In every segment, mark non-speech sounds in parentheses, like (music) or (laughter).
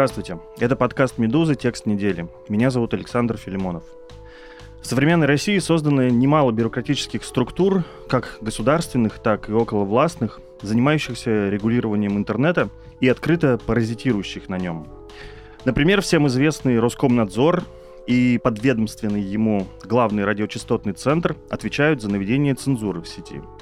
Здравствуйте. Это подкаст «Медузы. Текст недели». Меня зовут Александр Филимонов. В современной России создано немало бюрократических структур, как государственных, так и околовластных, занимающихся регулированием интернета и открыто паразитирующих на нем. Например, всем известный Роскомнадзор и подведомственный ему главный радиочастотный центр отвечают за наведение цензуры в сети –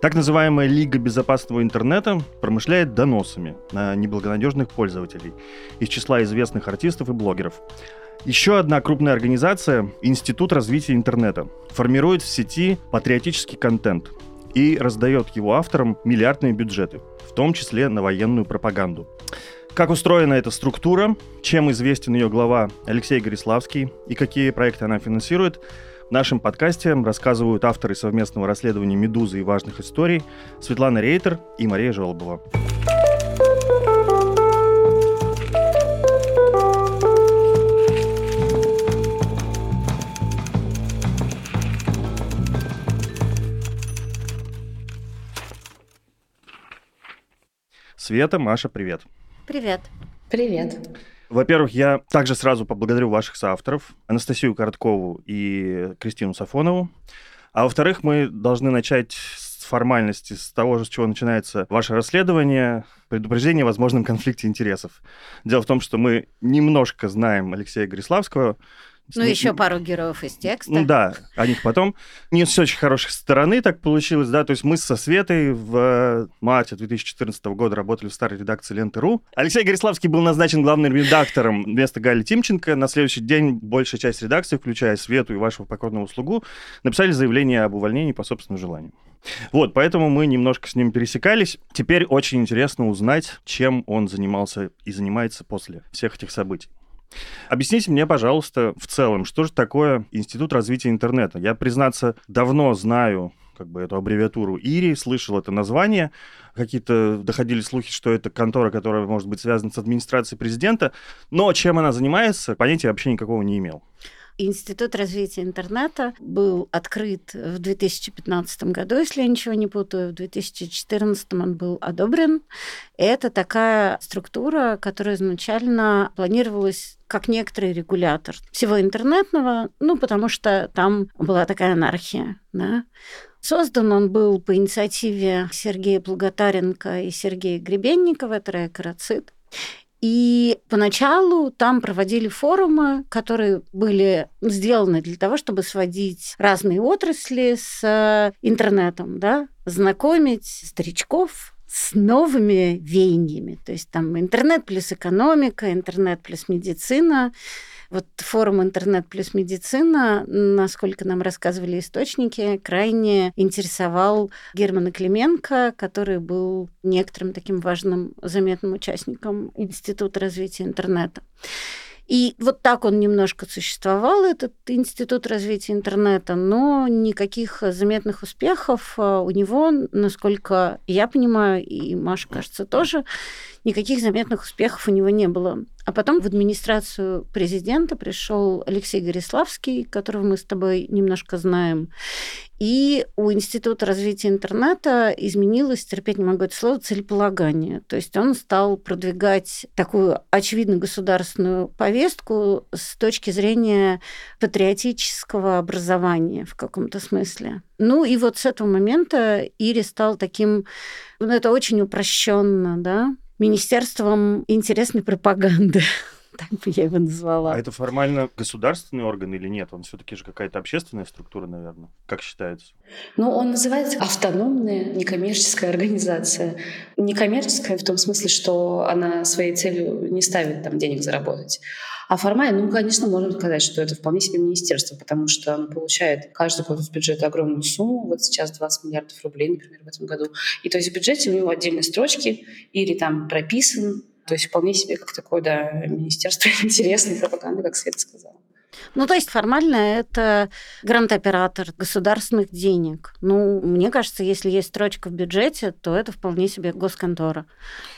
так называемая Лига безопасного интернета промышляет доносами на неблагонадежных пользователей из числа известных артистов и блогеров. Еще одна крупная организация, Институт развития интернета, формирует в сети патриотический контент и раздает его авторам миллиардные бюджеты, в том числе на военную пропаганду. Как устроена эта структура, чем известен ее глава Алексей Гориславский и какие проекты она финансирует – в нашем подкасте рассказывают авторы совместного расследования «Медузы» и важных историй Светлана Рейтер и Мария Жолобова. Света, Маша, привет. Привет. Привет. Во-первых, я также сразу поблагодарю ваших соавторов, Анастасию Короткову и Кристину Сафонову. А во-вторых, мы должны начать с формальности, с того, с чего начинается ваше расследование, предупреждение о возможном конфликте интересов. Дело в том, что мы немножко знаем Алексея Гориславского, ну, еще пару героев из текста. Ну да, о них потом. Не с очень хорошей стороны так получилось, да, то есть мы со Светой в марте 2014 года работали в старой редакции Ленты.ру. Алексей Гориславский был назначен главным редактором вместо Гали Тимченко. На следующий день большая часть редакции, включая Свету и вашего покорного слугу, написали заявление об увольнении по собственному желанию. Вот, поэтому мы немножко с ним пересекались. Теперь очень интересно узнать, чем он занимался и занимается после всех этих событий. Объясните мне, пожалуйста, в целом, что же такое Институт развития интернета? Я, признаться, давно знаю как бы эту аббревиатуру ИРИ, слышал это название, какие-то доходили слухи, что это контора, которая может быть связана с администрацией президента, но чем она занимается, понятия вообще никакого не имел. Институт развития интернета был открыт в 2015 году, если я ничего не путаю. В 2014 он был одобрен. Это такая структура, которая изначально планировалась как некоторый регулятор всего интернетного, ну, потому что там была такая анархия, да. Создан он был по инициативе Сергея Благотаренко и Сергея Гребенникова, это Райкарацит. И поначалу там проводили форумы, которые были сделаны для того, чтобы сводить разные отрасли с э, интернетом, да, знакомить старичков с новыми веяниями. То есть там интернет плюс экономика, интернет плюс медицина, вот форум «Интернет плюс медицина», насколько нам рассказывали источники, крайне интересовал Германа Клименко, который был некоторым таким важным заметным участником Института развития интернета. И вот так он немножко существовал, этот институт развития интернета, но никаких заметных успехов а, у него, насколько я понимаю, и Маша, кажется, тоже, никаких заметных успехов у него не было. А потом в администрацию президента пришел Алексей Гориславский, которого мы с тобой немножко знаем. И у Института развития интернета изменилось, терпеть не могу это слово, целеполагание. То есть он стал продвигать такую очевидно государственную повестку с точки зрения патриотического образования в каком-то смысле. Ну и вот с этого момента Ири стал таким, ну это очень упрощенно, да, Министерством интересной пропаганды. (laughs) Так бы я его назвала. А это формально государственный орган или нет? Он все-таки же какая-то общественная структура, наверное. Как считается? Ну, он называется автономная некоммерческая организация. Некоммерческая в том смысле, что она своей целью не ставит там денег заработать. А формально, ну, конечно, можно сказать, что это вполне себе министерство, потому что оно получает каждый год из бюджета огромную сумму. Вот сейчас 20 миллиардов рублей, например, в этом году. И то есть в бюджете у него отдельные строчки или там прописан то есть вполне себе как такое, да, министерство (laughs) интересной пропаганды, как Света сказала. Ну, то есть формально это грант-оператор государственных денег. Ну, мне кажется, если есть строчка в бюджете, то это вполне себе госконтора.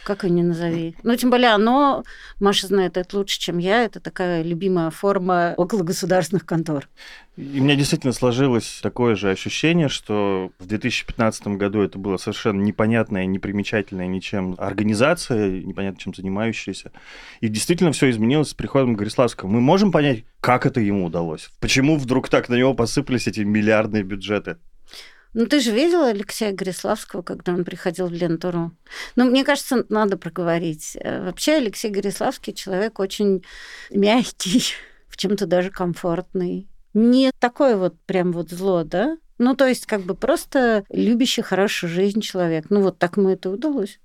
Как ее не назови. Ну, тем более оно, Маша знает это лучше, чем я, это такая любимая форма около государственных контор. И у меня действительно сложилось такое же ощущение, что в 2015 году это была совершенно непонятная, непримечательная ничем организация, непонятно чем занимающаяся. И действительно все изменилось с приходом Гориславского. Мы можем понять, как это ему удалось? Почему вдруг так на него посыпались эти миллиардные бюджеты? Ну, ты же видела Алексея Гориславского, когда он приходил в Лентуру? Ну, мне кажется, надо проговорить. Э, вообще Алексей Гориславский человек очень мягкий, (laughs) в чем-то даже комфортный не такое вот прям вот зло, да? Ну, то есть как бы просто любящий хорошую жизнь человек. Ну, вот так ему это удалось.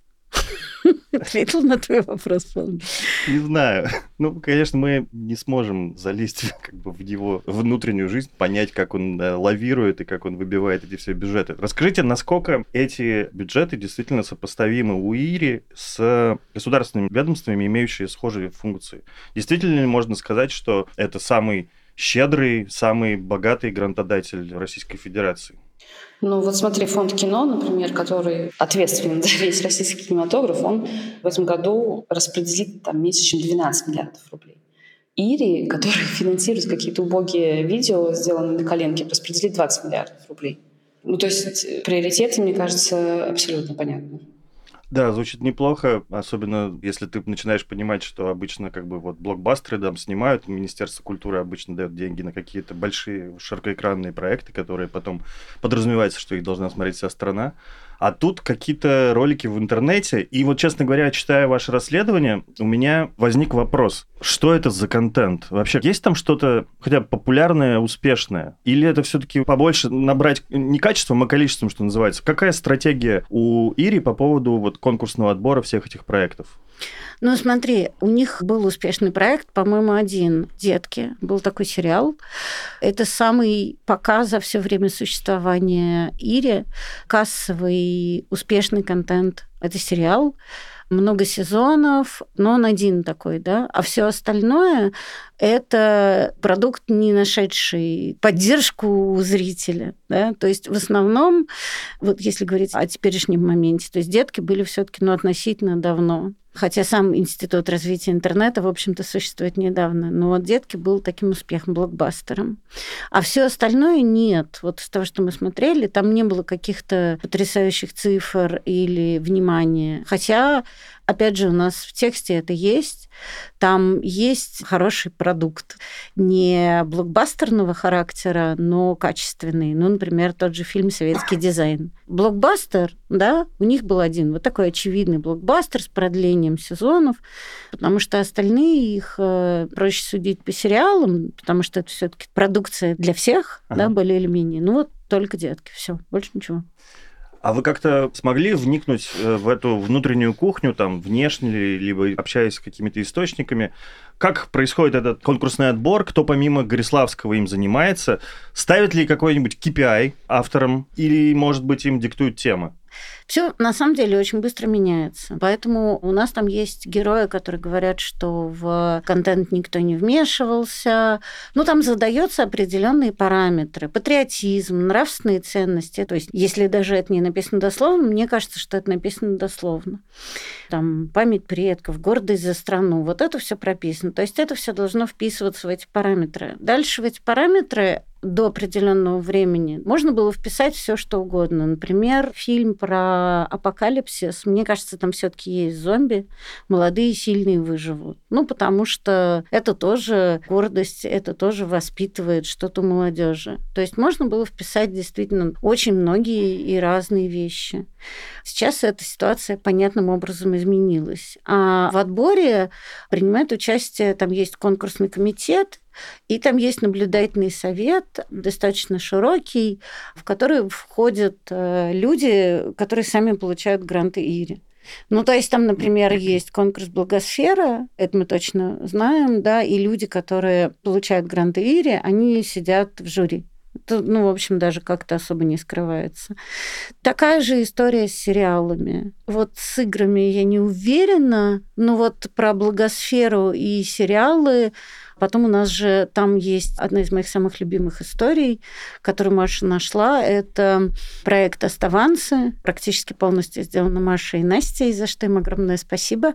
(laughs) Ответил на твой вопрос, Не знаю. Ну, конечно, мы не сможем залезть (laughs) как бы в его внутреннюю жизнь, понять, как он э, лавирует и как он выбивает эти все бюджеты. Расскажите, насколько эти бюджеты действительно сопоставимы у ИРИ с государственными ведомствами, имеющими схожие функции? Действительно ли можно сказать, что это самый щедрый, самый богатый грантодатель Российской Федерации. Ну вот смотри, фонд кино, например, который ответственен за весь российский кинематограф, он в этом году распределит там чем 12 миллиардов рублей. Ири, который (laughs) финансирует какие-то убогие видео, сделанные на коленке, распределит 20 миллиардов рублей. Ну, то есть приоритеты, мне кажется, абсолютно понятны. Да, звучит неплохо, особенно если ты начинаешь понимать, что обычно как бы вот блокбастеры там снимают, Министерство культуры обычно дает деньги на какие-то большие широкоэкранные проекты, которые потом подразумевается, что их должна смотреть вся страна. А тут какие-то ролики в интернете. И вот, честно говоря, читая ваше расследование, у меня возник вопрос. Что это за контент? Вообще, есть там что-то хотя бы популярное, успешное? Или это все-таки побольше набрать не качеством, а количеством, что называется? Какая стратегия у Ири по поводу вот конкурсного отбора всех этих проектов? Ну, смотри, у них был успешный проект, по-моему, один «Детки». Был такой сериал. Это самый пока за все время существования Ири кассовый успешный контент. Это сериал много сезонов, но он один такой, да, а все остальное это продукт, не нашедший поддержку у зрителя, да, то есть в основном, вот если говорить о теперешнем моменте, то есть детки были все-таки, ну, относительно давно, хотя сам Институт развития интернета, в общем-то, существует недавно. Но вот «Детки» был таким успехом, блокбастером. А все остальное нет. Вот из того, что мы смотрели, там не было каких-то потрясающих цифр или внимания. Хотя опять же, у нас в тексте это есть. Там есть хороший продукт. Не блокбастерного характера, но качественный. Ну, например, тот же фильм «Советский дизайн». Блокбастер, да, у них был один. Вот такой очевидный блокбастер с продлением сезонов, потому что остальные их э, проще судить по сериалам, потому что это все таки продукция для всех, ага. да, более или менее. Ну вот только детки, все, больше ничего. А вы как-то смогли вникнуть э, в эту внутреннюю кухню, там, внешне, либо общаясь с какими-то источниками? Как происходит этот конкурсный отбор? Кто помимо Гориславского им занимается? Ставит ли какой-нибудь KPI авторам? Или, может быть, им диктуют темы? Все на самом деле очень быстро меняется. Поэтому у нас там есть герои, которые говорят, что в контент никто не вмешивался. Ну, там задаются определенные параметры. Патриотизм, нравственные ценности. То есть, если даже это не написано дословно, мне кажется, что это написано дословно. Там память предков, гордость за страну. Вот это все прописано. То есть, это все должно вписываться в эти параметры. Дальше в эти параметры до определенного времени можно было вписать все что угодно. Например, фильм про апокалипсис. Мне кажется, там все-таки есть зомби. Молодые сильные выживут. Ну, потому что это тоже гордость, это тоже воспитывает что-то молодежи. То есть можно было вписать действительно очень многие и разные вещи. Сейчас эта ситуация понятным образом изменилась. А в отборе принимает участие, там есть конкурсный комитет, и там есть наблюдательный совет, достаточно широкий, в который входят э, люди, которые сами получают гранты ИРИ. Ну, то есть там, например, есть конкурс «Благосфера», это мы точно знаем, да, и люди, которые получают гранты ИРИ, они сидят в жюри. Это, ну, в общем, даже как-то особо не скрывается. Такая же история с сериалами. Вот с играми я не уверена, но вот про благосферу и сериалы Потом у нас же там есть одна из моих самых любимых историй, которую Маша нашла. Это проект «Оставанцы», практически полностью сделана Машей и Настей, за что им огромное спасибо.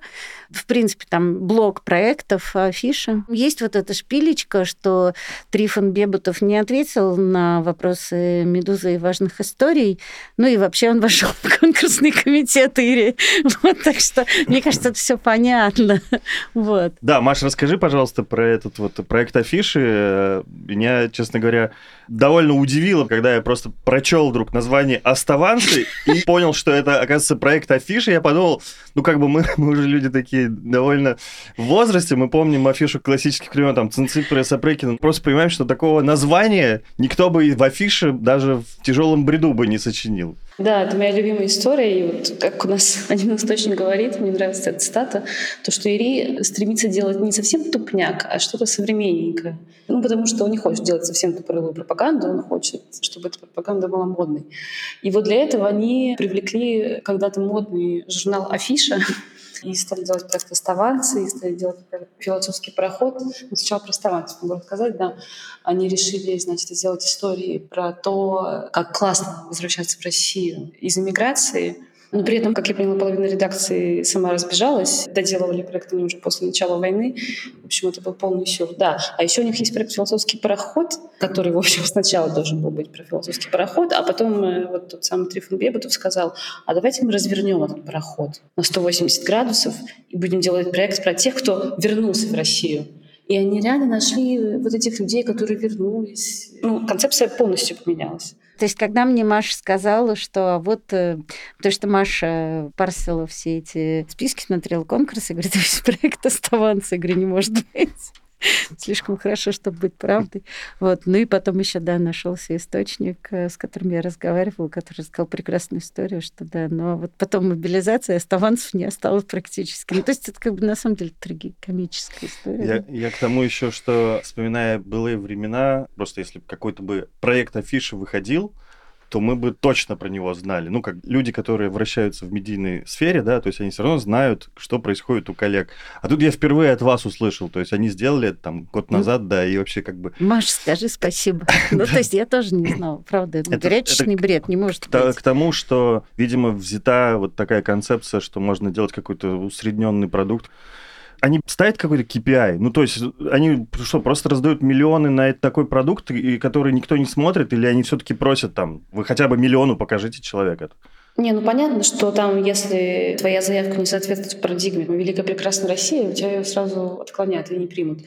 В принципе, там блок проектов, афиши. Есть вот эта шпилечка, что Трифон Бебутов не ответил на вопросы «Медузы» и важных историй, ну и вообще он вошел в конкурсный комитет Ири. Вот, так что, мне кажется, это все понятно. (laughs) Вот. Да, Маша, расскажи, пожалуйста, про этот вот проект афиши. Меня, честно говоря, довольно удивило, когда я просто прочел вдруг название «Оставанцы» и (laughs) понял, что это, оказывается, проект афиши. Я подумал, ну, как бы мы, (laughs) мы уже люди такие довольно в возрасте, мы помним афишу классических времен, там, Цинципера, Сапрыкина. Просто понимаем, что такого названия никто бы в афише даже в тяжелом бреду бы не сочинил. Да, это моя любимая история. И вот как у нас (laughs) один источник говорит, мне нравится эта цитата, то, что Ири стремится делать не совсем тупняк, а что-то современненькое. Ну, потому что он не хочет делать совсем тупорылую пропаганду, он хочет, чтобы эта пропаганда была модной. И вот для этого они привлекли когда-то модный журнал «Афиша», (laughs) и стали делать проект «Оставанцы», и стали делать философский пароход. Но ну, сначала про «Оставанцы» могу рассказать, да. Они решили, значит, сделать истории про то, как классно возвращаться в Россию из эмиграции — но при этом, как я поняла, половина редакции сама разбежалась. Доделывали проект они уже после начала войны. В общем, это был полный сюр. Да. А еще у них есть проект «Философский пароход», который, в общем, сначала должен был быть про философский пароход, а потом э, вот тот самый Трифон Бебутов сказал, а давайте мы развернем этот пароход на 180 градусов и будем делать проект про тех, кто вернулся в Россию. И они реально нашли вот этих людей, которые вернулись. Ну, концепция полностью поменялась. То есть, когда мне Маша сказала, что вот, э, потому что Маша парсила все эти списки, смотрела конкурсы, говорит, весь проект оставался. Я говорю, не может быть. (laughs) слишком хорошо, чтобы быть правдой. Вот. Ну и потом еще, да, нашелся источник, э, с которым я разговаривала, который рассказал прекрасную историю, что да, но вот потом мобилизация, оставанцев не осталось практически. Ну, то есть это как бы на самом деле трагикомическая история. Я, я к тому еще, что вспоминая былые времена, просто если какой-то бы проект афиши выходил, то мы бы точно про него знали. Ну, как люди, которые вращаются в медийной сфере, да, то есть они все равно знают, что происходит у коллег. А тут я впервые от вас услышал, то есть они сделали это там год ну, назад, да, и вообще как бы... Маш, скажи спасибо. (laughs) Ну, то есть я тоже не знала, правда, это горячечный бред, не может быть. К тому, что, видимо, взята вот такая концепция, что можно делать какой-то усредненный продукт, они ставят какой-то KPI? Ну, то есть они что, просто раздают миллионы на такой продукт, и который никто не смотрит, или они все-таки просят там, вы хотя бы миллиону покажите человека? Не, ну понятно, что там, если твоя заявка не соответствует парадигме «Великая прекрасная Россия», у тебя ее сразу отклонят и не примут.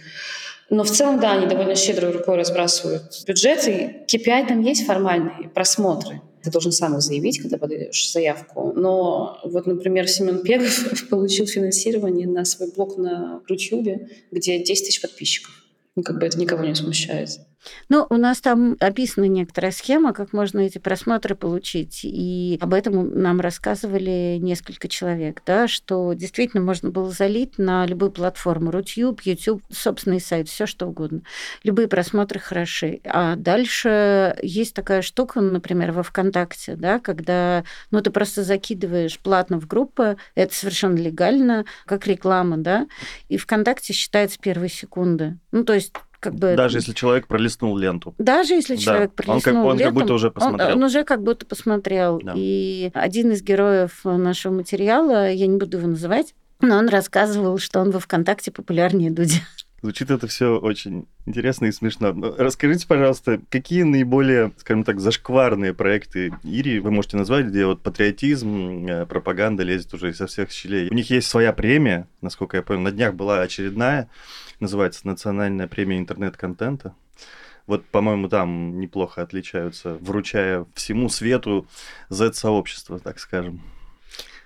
Но в целом, да, они довольно щедрой рукой разбрасывают бюджеты. KPI там есть формальные, просмотры. Ты должен сам их заявить, когда подаешь заявку. Но вот, например, Семен Пегов (laughs) получил финансирование на свой блог на YouTube, где 10 тысяч подписчиков. Ну, как бы это никого не смущает. Ну, у нас там описана некоторая схема, как можно эти просмотры получить. И об этом нам рассказывали несколько человек, да, что действительно можно было залить на любую платформу. Рутюб, YouTube, собственный сайт, все что угодно. Любые просмотры хороши. А дальше есть такая штука, например, во ВКонтакте, да, когда ну, ты просто закидываешь платно в группы, это совершенно легально, как реклама, да, и ВКонтакте считается первые секунды. Ну, то есть как бы... Даже если человек пролистнул ленту. Даже если человек да. пролистнул он как, он ленту, как будто уже посмотрел. Он, он уже как будто посмотрел. Да. И один из героев нашего материала, я не буду его называть, но он рассказывал, что он во ВКонтакте популярнее Дудя. Звучит это все очень интересно и смешно. Расскажите, пожалуйста, какие наиболее, скажем так, зашкварные проекты Ири вы можете назвать, где вот патриотизм, э, пропаганда лезет уже изо всех щелей? У них есть своя премия, насколько я понял, на днях была очередная называется «Национальная премия интернет-контента». Вот, по-моему, там неплохо отличаются, вручая всему свету Z-сообщество, так скажем.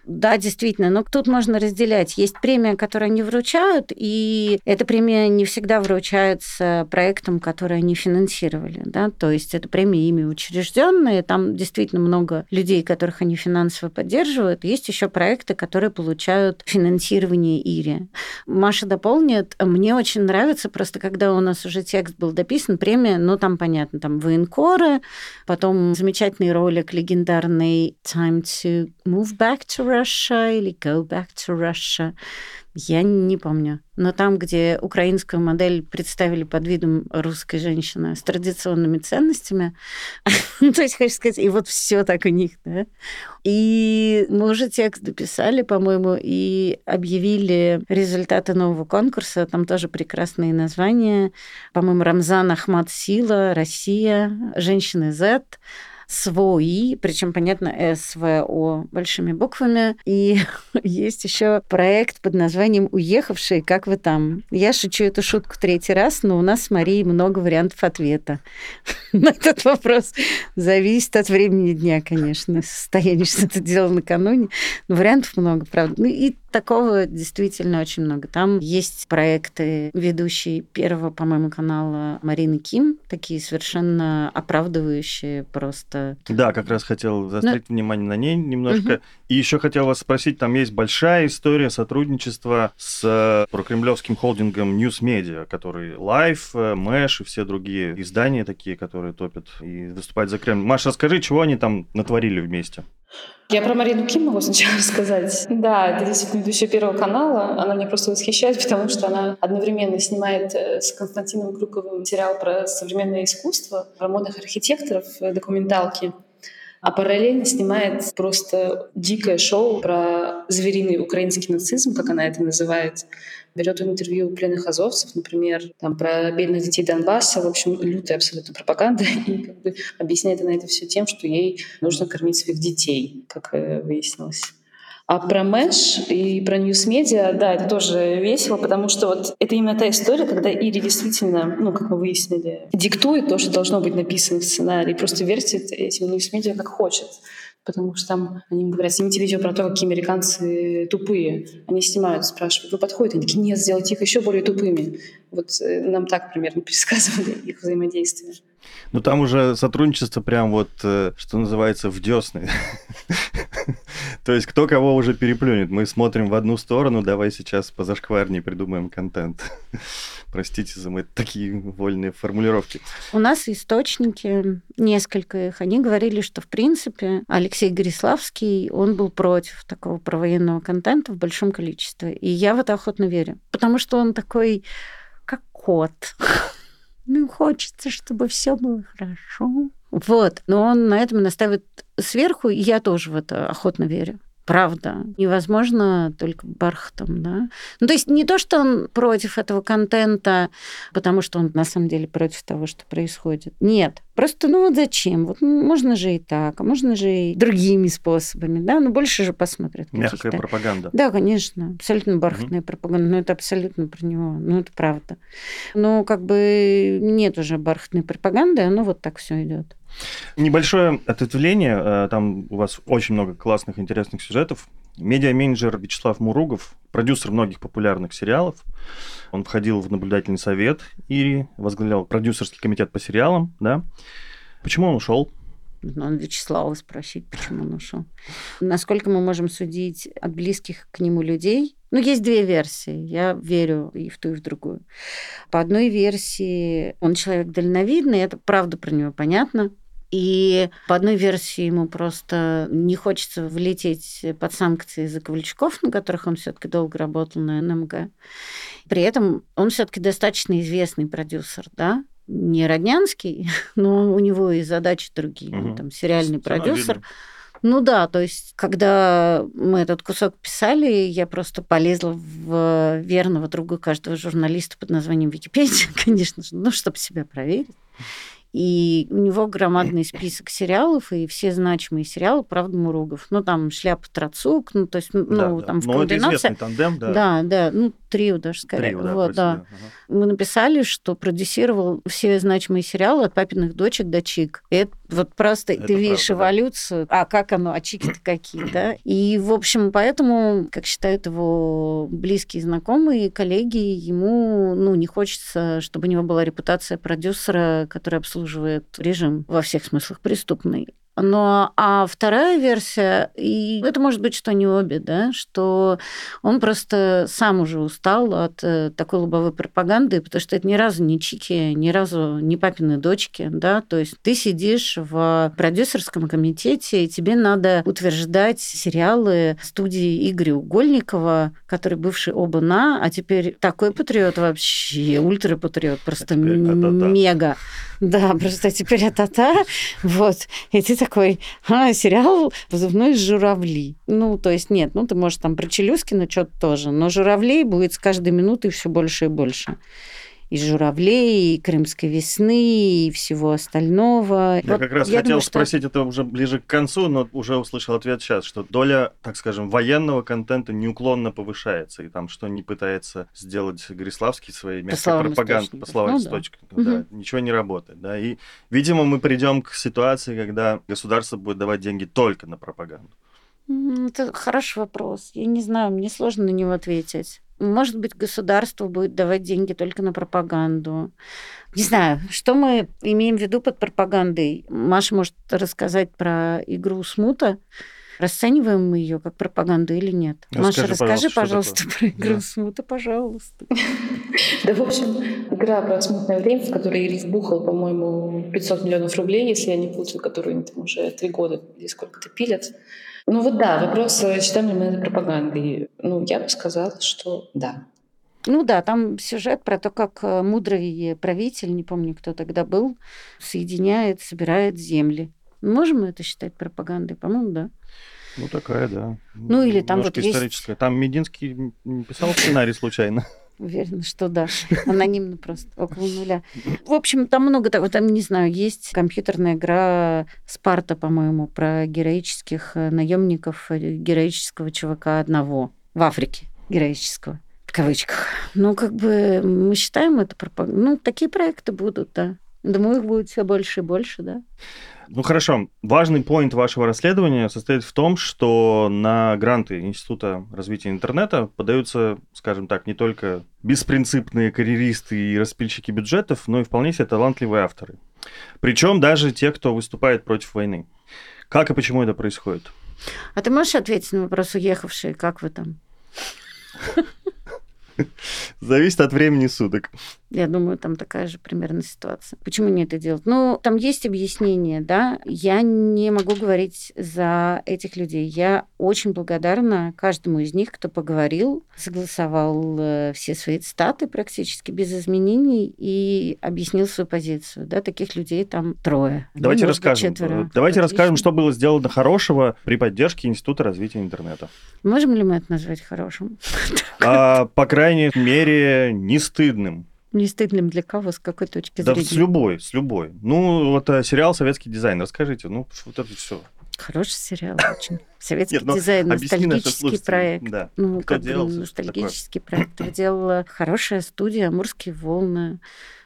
Да, действительно, но тут можно разделять. Есть премия, которую они вручают, и эта премия не всегда вручается проектам, которые они финансировали. Да? То есть это премия ими учрежденные, там действительно много людей, которых они финансово поддерживают. Есть еще проекты, которые получают финансирование ИРИ. Маша дополнит. Мне очень нравится, просто когда у нас уже текст был дописан, премия, ну там понятно, там военкоры, потом замечательный ролик легендарный Time to Move Back to Russia или Go Back to Russia. Я не помню. Но там, где украинскую модель представили под видом русской женщины с традиционными ценностями, (laughs) то есть, хочу сказать, и вот все так у них, да. И мы уже текст дописали, по-моему, и объявили результаты нового конкурса. Там тоже прекрасные названия. По-моему, Рамзан Ахмад Сила, Россия, Женщины Z, СВОИ, причем, понятно, СВО большими буквами. И (laughs) есть еще проект под названием «Уехавшие, как вы там?». Я шучу эту шутку третий раз, но у нас с Марией много вариантов ответа (laughs) на этот вопрос. Зависит от времени дня, конечно, состояние, что ты делал накануне. Но вариантов много, правда. Ну и такого действительно очень много. Там есть проекты ведущей первого, по-моему, канала Марины Ким, такие совершенно оправдывающие просто. Да, как раз хотел ну, заострить Но... внимание на ней немножко. Угу. И еще хотел вас спросить, там есть большая история сотрудничества с э, прокремлевским холдингом News Media, который Live, э, Mesh и все другие издания такие, которые топят и выступают за Кремль. Маша, расскажи, чего они там натворили вместе? Я про Марину Ким (laughs) могу сначала сказать. Да, это действительно ведущая Первого канала. Она меня просто восхищает, потому что она одновременно снимает э, с Константином Крюковым сериал про современное искусство, про модных архитекторов, э, документалки а параллельно снимает просто дикое шоу про звериный украинский нацизм, как она это называет. Берет интервью у пленных азовцев, например, там, про бедных детей Донбасса. В общем, лютая абсолютно пропаганда. (laughs) И как бы объясняет она это все тем, что ей нужно кормить своих детей, как э, выяснилось. А про Мэш и про Ньюс Медиа, да, это тоже весело, потому что вот это именно та история, когда ИРИ действительно, ну, как мы выяснили, диктует то, что должно быть написано в сценарии, просто вертит этим Ньюс Медиа как хочет потому что там они говорят, снимите видео про то, какие американцы тупые. Они снимают, спрашивают, вы подходите? Они такие, нет, сделайте их еще более тупыми. Вот э, нам так примерно (laughs) пересказывали их взаимодействие. Ну, там уже сотрудничество прям вот, э, что называется, в десны. (laughs) То есть кто кого уже переплюнет. Мы смотрим в одну сторону, давай сейчас по зашкварнее придумаем контент. (laughs) Простите за мои такие вольные формулировки. У нас источники, несколько их, они говорили, что, в принципе, Алексей Гориславский, он был против такого провоенного контента в большом количестве. И я в это охотно верю. Потому что он такой, как кот. (laughs) Ну, хочется, чтобы все было хорошо. Вот. Но он на этом настаивает сверху, и я тоже в это охотно верю правда. Невозможно только бархатом, да. Ну, то есть не то, что он против этого контента, потому что он на самом деле против того, что происходит. Нет. Просто, ну вот зачем? Вот можно же и так, а можно же и другими способами, да, но больше же посмотрят. Мягкая пропаганда. Да, конечно, абсолютно бархатная угу. пропаганда, но это абсолютно про него, ну это правда. Но как бы нет уже бархатной пропаганды, оно вот так все идет. Небольшое ответвление. Э, там у вас очень много классных, интересных сюжетов. Медиа-менеджер Вячеслав Муругов, продюсер многих популярных сериалов. Он входил в наблюдательный совет Ири, возглавлял продюсерский комитет по сериалам, да. Почему он ушел? Надо Вячеслава спросить, почему он ушел. Насколько мы можем судить от близких к нему людей? Ну, есть две версии. Я верю и в ту, и в другую. По одной версии он человек дальновидный, это правда про него понятно. И по одной версии ему просто не хочется влететь под санкции за Ковальчуков, на которых он все-таки долго работал на НМГ. При этом он все-таки достаточно известный продюсер, да, не Роднянский, (laughs) но у него и задачи другие. Угу. Он там сериальный продюсер. Ну да, то есть, когда мы этот кусок писали, я просто полезла в верного друга каждого журналиста под названием Википедия, (laughs) конечно же, ну, чтобы себя проверить. И у него громадный список сериалов, и все значимые сериалы, правда, Муругов. Ну, там «Шляпа Трацук», ну, то есть, ну, да, там да. в комбинации... это тандем, да. Да, да, ну, трио даже скорее. Трио, да, вот, да. Ага. Мы написали, что продюсировал все значимые сериалы от «Папиных дочек» до «Чик». И это вот просто это ты видишь правда, эволюцию, да. а как оно, а «Чики»-то какие, да? И, в общем, поэтому, как считают его близкие знакомые, коллеги, ему, ну, не хочется, чтобы у него была репутация продюсера, который обслуживает режим во всех смыслах преступный. Но а вторая версия, и это может быть, что не обе, да, что он просто сам уже устал от э, такой лобовой пропаганды, потому что это ни разу не чики, ни разу не папины дочки, да, то есть ты сидишь в продюсерском комитете, и тебе надо утверждать сериалы студии Игоря Угольникова, который бывший оба-на, а теперь такой патриот вообще, ультрапатриот, просто а мега. Да, просто теперь это та, вот. И ты такой, а, сериал «Позывной журавли». Ну, то есть нет, ну, ты можешь там про Челюскина что-то тоже, но журавлей будет с каждой минутой все больше и больше и журавлей, и крымской весны, и всего остального. Я вот как раз я хотел думаю, спросить что... это уже ближе к концу, но уже услышал ответ сейчас, что доля, так скажем, военного контента неуклонно повышается, и там что не пытается сделать Гориславский своей мягкой пропагандой, по словам ну, источников, да. да, угу. ничего не работает. Да, и, видимо, мы придем к ситуации, когда государство будет давать деньги только на пропаганду. Это хороший вопрос. Я не знаю, мне сложно на него ответить. Может быть, государство будет давать деньги только на пропаганду. Не знаю, что мы имеем в виду под пропагандой. Маша может рассказать про игру Смута. Расцениваем мы ее как пропаганду или нет? Расскажи, Маша, расскажи, пожалуйста, про игру да. Смута, пожалуйста. (laughs) Да, в общем, игра про смутное время, в которой Ирис бухал, по-моему, 500 миллионов рублей, если я не путаю, которую там уже три года или сколько-то пилят. Ну вот да, вопрос, э, считаем ли мы это пропагандой. Ну, я бы сказала, что да. Ну да, там сюжет про то, как э, мудрый правитель, не помню, кто тогда был, соединяет, собирает земли. Можем мы это считать пропагандой? По-моему, да. Ну, такая, да. Ну, или там Немножко вот историческая. Есть... Там Мединский не писал сценарий случайно. Уверена, что да. (laughs) Анонимно просто, около нуля. В общем, там много того. Там, не знаю, есть компьютерная игра «Спарта», по-моему, про героических э, наемников, э, героического чувака одного в Африке, героического, в кавычках. Ну, как бы мы считаем это пропагандой. Ну, такие проекты будут, да. Думаю, их будет все больше и больше, да. Ну хорошо, важный поинт вашего расследования состоит в том, что на гранты Института развития интернета подаются, скажем так, не только беспринципные карьеристы и распильщики бюджетов, но и вполне себе талантливые авторы. Причем даже те, кто выступает против войны. Как и почему это происходит? А ты можешь ответить на вопрос уехавшие, как вы там? Зависит от времени суток. Я думаю, там такая же примерно ситуация. Почему не это делать? Ну, там есть объяснение, да. Я не могу говорить за этих людей. Я очень благодарна каждому из них, кто поговорил, согласовал э, все свои цитаты практически без изменений и объяснил свою позицию. Да, таких людей там трое. Давайте ну, расскажем. Четверо. Давайте Отлично. расскажем, что было сделано хорошего при поддержке Института развития интернета. Можем ли мы это назвать хорошим? А, по крайней мере, не стыдным. Не стыдным для кого, с какой точки да зрения? Да с любой, с любой. Ну, вот э, сериал «Советский дизайн», расскажите, ну, вот это все. Хороший сериал (laughs) очень. Советский Нет, ну, дизайн, ностальгический проект. Да. Ну, Кто как делал, бы ностальгический такое? проект. Делала хорошая студия «Амурские волны»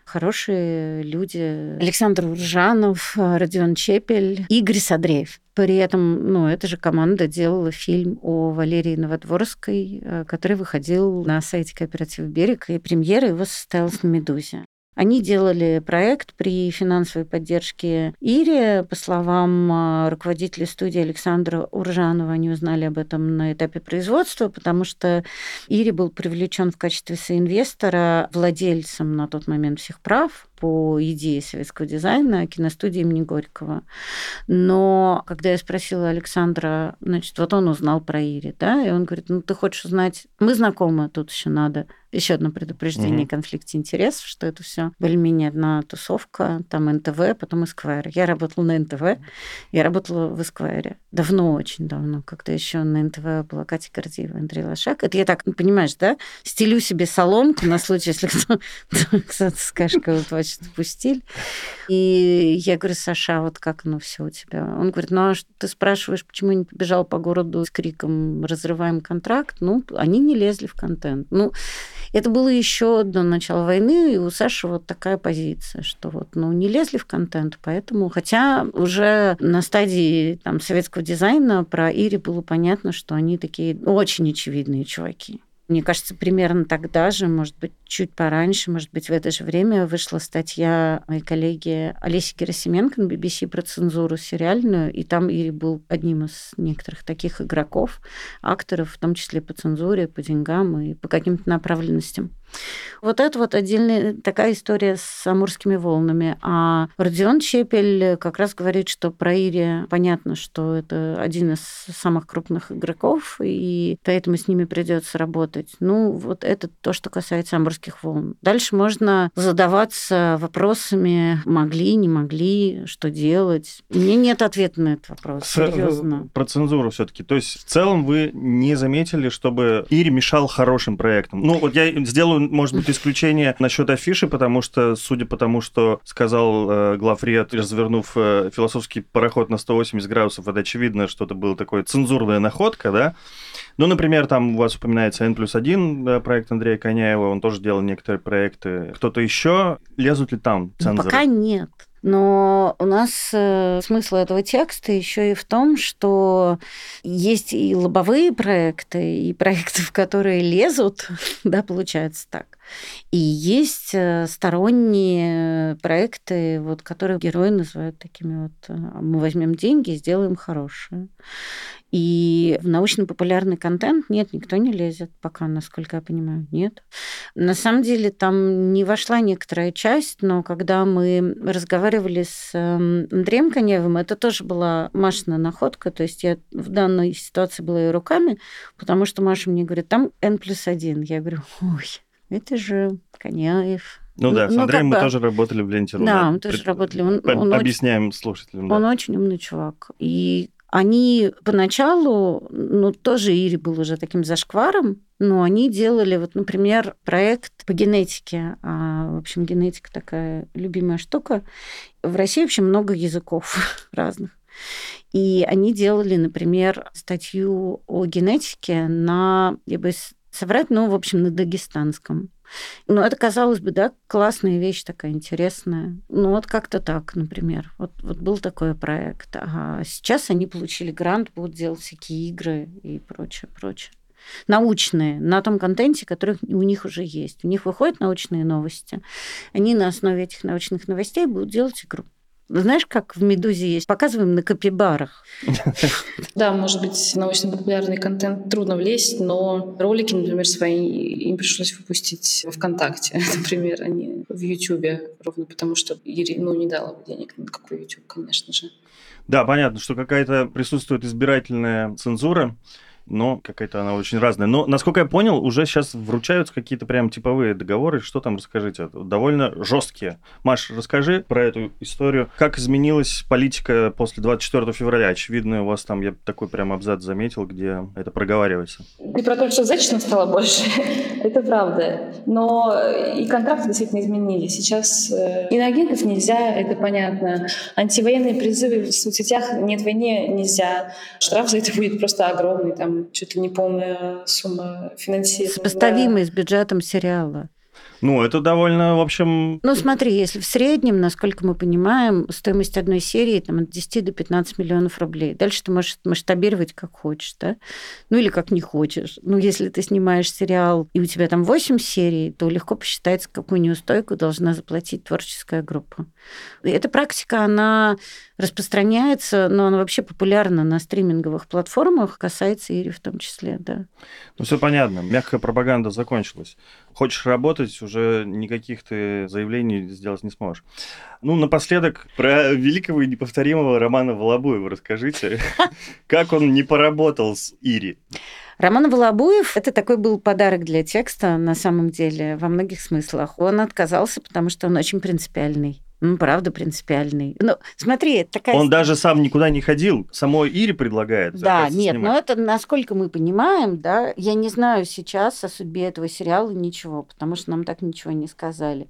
хорошие люди. Александр Уржанов, Родион Чепель, Игорь Садреев. При этом, ну, эта же команда делала фильм о Валерии Новодворской, э, который выходил на сайте Кооператив «Берег», и премьера его состоялась на «Медузе». Они делали проект при финансовой поддержке Ири. По словам а, руководителя студии Александра Уржанова, они узнали об этом на этапе производства, потому что Ири был привлечен в качестве соинвестора владельцем на тот момент всех прав по идее советского дизайна киностудии имени Горького. Но когда я спросила Александра, значит, вот он узнал про Ири, да, и он говорит, ну ты хочешь узнать, мы знакомы, тут еще надо еще одно предупреждение mm-hmm. конфликте интересов, что это все более-менее одна тусовка, там НТВ, потом Эсквайр. Я работала на НТВ, я работала в Эсквайре. Давно, очень давно, когда еще на НТВ была Катя Гордеева, Андрей Лошак. Это я так, ну, понимаешь, да, стелю себе соломку на случай, если кто-то скажет, хочет в И я говорю, Саша, вот как оно все у тебя? Он говорит, ну а ты спрашиваешь, почему я не побежал по городу с криком «разрываем контракт»? Ну, они не лезли в контент. Ну, это было еще до начала войны, и у Саши вот такая позиция, что вот, ну, не лезли в контент, поэтому, хотя уже на стадии там советского дизайна про Ири было понятно, что они такие очень очевидные чуваки Мне кажется, примерно тогда же, может быть, чуть пораньше, может быть, в это же время вышла статья моей коллеги Олеси Герасименко на BBC про цензуру сериальную, и там Ири был одним из некоторых таких игроков, акторов, в том числе по цензуре, по деньгам и по каким-то направленностям. Вот это вот отдельная такая история с амурскими волнами. А Родион Чепель как раз говорит, что про Ири понятно, что это один из самых крупных игроков, и поэтому с ними придется работать. Ну, вот это то, что касается амурских волн. Дальше можно задаваться вопросами, могли, не могли, что делать. У меня нет ответа на этот вопрос, серьезно. Про цензуру все-таки. То есть в целом вы не заметили, чтобы Ири мешал хорошим проектам? Ну, вот я сделаю может быть, исключение (laughs) насчет афиши, потому что, судя по тому, что сказал э, главред, развернув э, философский пароход на 180 градусов, это очевидно, что это была такая цензурная находка, да? Ну, например, там у вас упоминается N плюс 1 да, проект Андрея Коняева, он тоже делал некоторые проекты. Кто-то еще? Лезут ли там ну, цензоры? Пока нет. Но у нас э, смысл этого текста еще и в том, что есть и лобовые проекты, и проекты, в которые лезут, (laughs) да, получается так. И есть э, сторонние проекты, вот, которые герои называют такими вот, э, мы возьмем деньги и сделаем хорошее. И в научно-популярный контент нет, никто не лезет пока, насколько я понимаю, нет. На самом деле там не вошла некоторая часть, но когда мы разговаривали с эм, Андреем Коневым, это тоже была Машина находка, то есть я в данной ситуации была ее руками, потому что Маша мне говорит, там N плюс один. Я говорю, ой, это же Коняев, ну, ну да, с ну, Андреем мы бы... тоже работали в ленте. Да, мы тоже Пред... работали. Он, он Объясняем очень... слушателям. Да. Он очень умный чувак. И они поначалу, ну, тоже Ири был уже таким зашкваром, но они делали, вот, например, проект по генетике. А, в общем, генетика такая любимая штука. В России вообще много языков (laughs) разных. И они делали, например, статью о генетике на, я бы соврать, ну, в общем, на дагестанском. Ну, это, казалось бы, да, классная вещь такая интересная. Ну, вот как-то так, например. Вот, вот был такой проект. А сейчас они получили грант, будут делать всякие игры и прочее, прочее научные, на том контенте, который у них уже есть. У них выходят научные новости. Они на основе этих научных новостей будут делать игру. Знаешь, как в «Медузе» есть? Показываем на капибарах. (laughs) Да, может быть, научно-популярный контент трудно влезть, но ролики, например, свои им пришлось выпустить в ВКонтакте, (laughs) например, а не в Ютубе, ровно потому что Ири, ну, не дала бы денег на какой Ютуб, конечно же. Да, понятно, что какая-то присутствует избирательная цензура но какая-то она очень разная. Но, насколько я понял, уже сейчас вручаются какие-то прям типовые договоры. Что там, расскажите? Довольно жесткие. Маш, расскажи про эту историю. Как изменилась политика после 24 февраля? Очевидно, у вас там, я такой прям абзац заметил, где это проговаривается. Ты про то, что зачем стало больше? (laughs) это правда. Но и контракты действительно изменились. Сейчас э, иноагентов нельзя, это понятно. Антивоенные призывы в соцсетях «нет войне» нельзя. Штраф за это будет просто огромный. Там чуть ли не полная сумма финансирования. Сопоставимый с бюджетом сериала. Ну, это довольно, в общем... Ну, смотри, если в среднем, насколько мы понимаем, стоимость одной серии там, от 10 до 15 миллионов рублей. Дальше ты можешь масштабировать как хочешь, да? Ну, или как не хочешь. Ну, если ты снимаешь сериал, и у тебя там 8 серий, то легко посчитать, какую неустойку должна заплатить творческая группа. И эта практика, она распространяется, но она вообще популярна на стриминговых платформах, касается Ири в том числе, да. Ну, все понятно. Мягкая пропаганда закончилась. Хочешь работать, уже никаких ты заявлений сделать не сможешь. Ну, напоследок, про великого и неповторимого Романа Волобуева расскажите. (laughs) Как он не поработал с Ири? Роман Волобуев – это такой был подарок для текста, на самом деле, во многих смыслах. Он отказался, потому что он очень принципиальный. Ну, правда, принципиальный. Ну, смотри, это такая... Он даже сам никуда не ходил, самой Ире предлагает. Да, нет, снимать. но это, насколько мы понимаем, да, я не знаю сейчас о судьбе этого сериала ничего, потому что нам так ничего не сказали.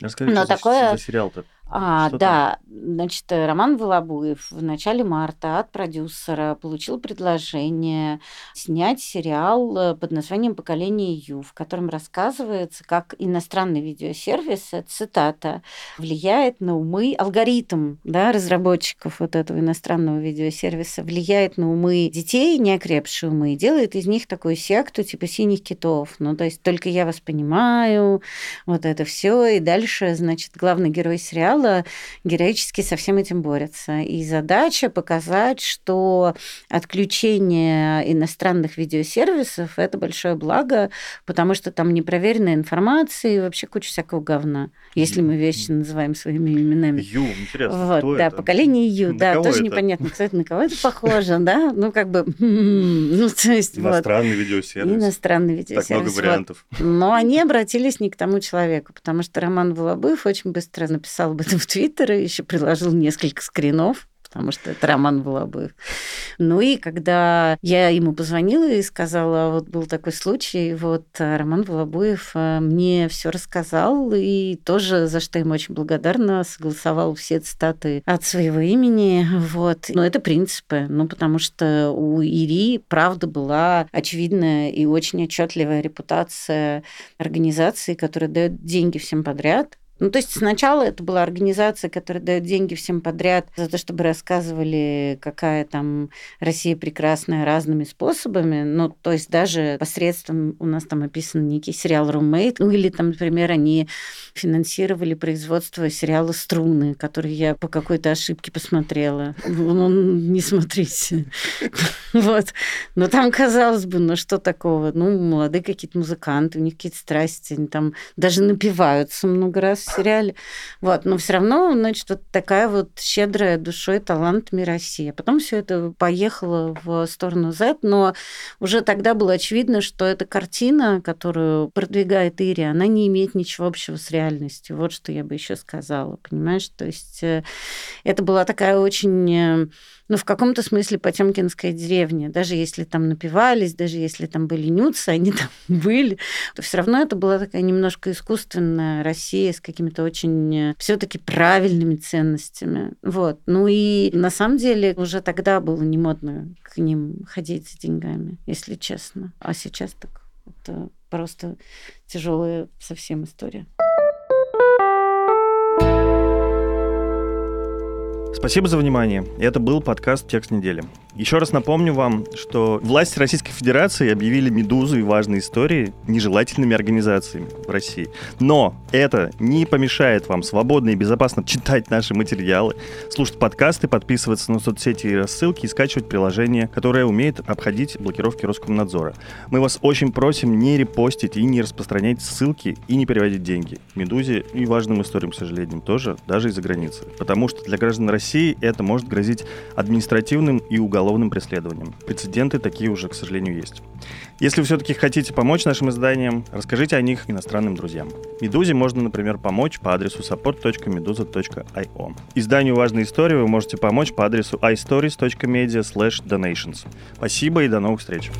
Расскажите, но такое... за сериал-то. А, Что да, значит, э, Роман Волобуев в начале марта от продюсера получил предложение снять сериал э, под названием «Поколение Ю», в котором рассказывается, как иностранный видеосервис, это цитата, влияет на умы, алгоритм да, разработчиков вот этого иностранного видеосервиса влияет на умы детей, неокрепшие умы, и делает из них такую секту типа синих китов. Ну, то есть только я вас понимаю, вот это все, и дальше, значит, главный герой сериала сериала героически со всем этим борются. И задача показать, что отключение иностранных видеосервисов – это большое благо, потому что там непроверенная информация и вообще куча всякого говна, если мы вещи называем своими именами. Ю, интересно, вот, кто да, это? поколение Ю, На да, тоже это? непонятно, кстати, на кого это (laughs) похоже, да, ну как бы, ну то есть вот. Иностранный видеосервис. Иностранный Так много видеосервис. вот. вариантов. Но они обратились не к тому человеку, потому что Роман Волобыев очень быстро написал об этом (laughs) в Твиттер и еще приложил несколько скринов потому что это Роман Волобыев. Ну и когда я ему позвонила и сказала, вот был такой случай, вот а Роман Волобуев а, мне все рассказал, и тоже, за что ему очень благодарна, согласовал все цитаты от своего имени, вот. Но это принципы, ну потому что у Ири, правда, была очевидная и очень отчетливая репутация организации, которая дает деньги всем подряд, ну, то есть сначала это была организация, которая дает деньги всем подряд за то, чтобы рассказывали, какая там Россия прекрасная разными способами. Ну, то есть даже посредством у нас там описан некий сериал «Румейт», ну, или там, например, они финансировали производство сериала «Струны», который я по какой-то ошибке посмотрела. Ну, не смотрите. (laughs) Вот. Но там, казалось бы, ну что такого? Ну, молодые какие-то музыканты, у них какие-то страсти, они там даже напиваются много раз сериале. Вот. Но все равно, значит, вот такая вот щедрая душой талантами Россия. Потом все это поехало в сторону Z, но уже тогда было очевидно, что эта картина, которую продвигает Ири, она не имеет ничего общего с реальностью. Вот что я бы еще сказала, понимаешь? То есть э, это была такая очень э, ну, в каком-то смысле потемкинская деревня. Даже если там напивались, даже если там были нюцы, они (laughs) там были, то все равно это была такая немножко искусственная Россия с какими-то очень все-таки правильными ценностями. Вот. Ну и на самом деле уже тогда было не модно к ним ходить с деньгами, если честно. А сейчас так это просто тяжелая совсем история. Спасибо за внимание. Это был подкаст «Текст недели». Еще раз напомню вам, что власти Российской Федерации объявили «Медузу» и важные истории нежелательными организациями в России. Но это не помешает вам свободно и безопасно читать наши материалы, слушать подкасты, подписываться на соцсети и рассылки и скачивать приложение, которое умеет обходить блокировки Роскомнадзора. Мы вас очень просим не репостить и не распространять ссылки и не переводить деньги. «Медузе» и важным историям, к сожалению, тоже, даже из-за границы. Потому что для граждан России это может грозить административным и уголовным преследованием. Прецеденты такие уже, к сожалению, есть. Если вы все-таки хотите помочь нашим изданиям, расскажите о них иностранным друзьям. Медузе можно, например, помочь по адресу support.meduza.io. Изданию «Важные истории» вы можете помочь по адресу istories.media donations. Спасибо и до новых встреч!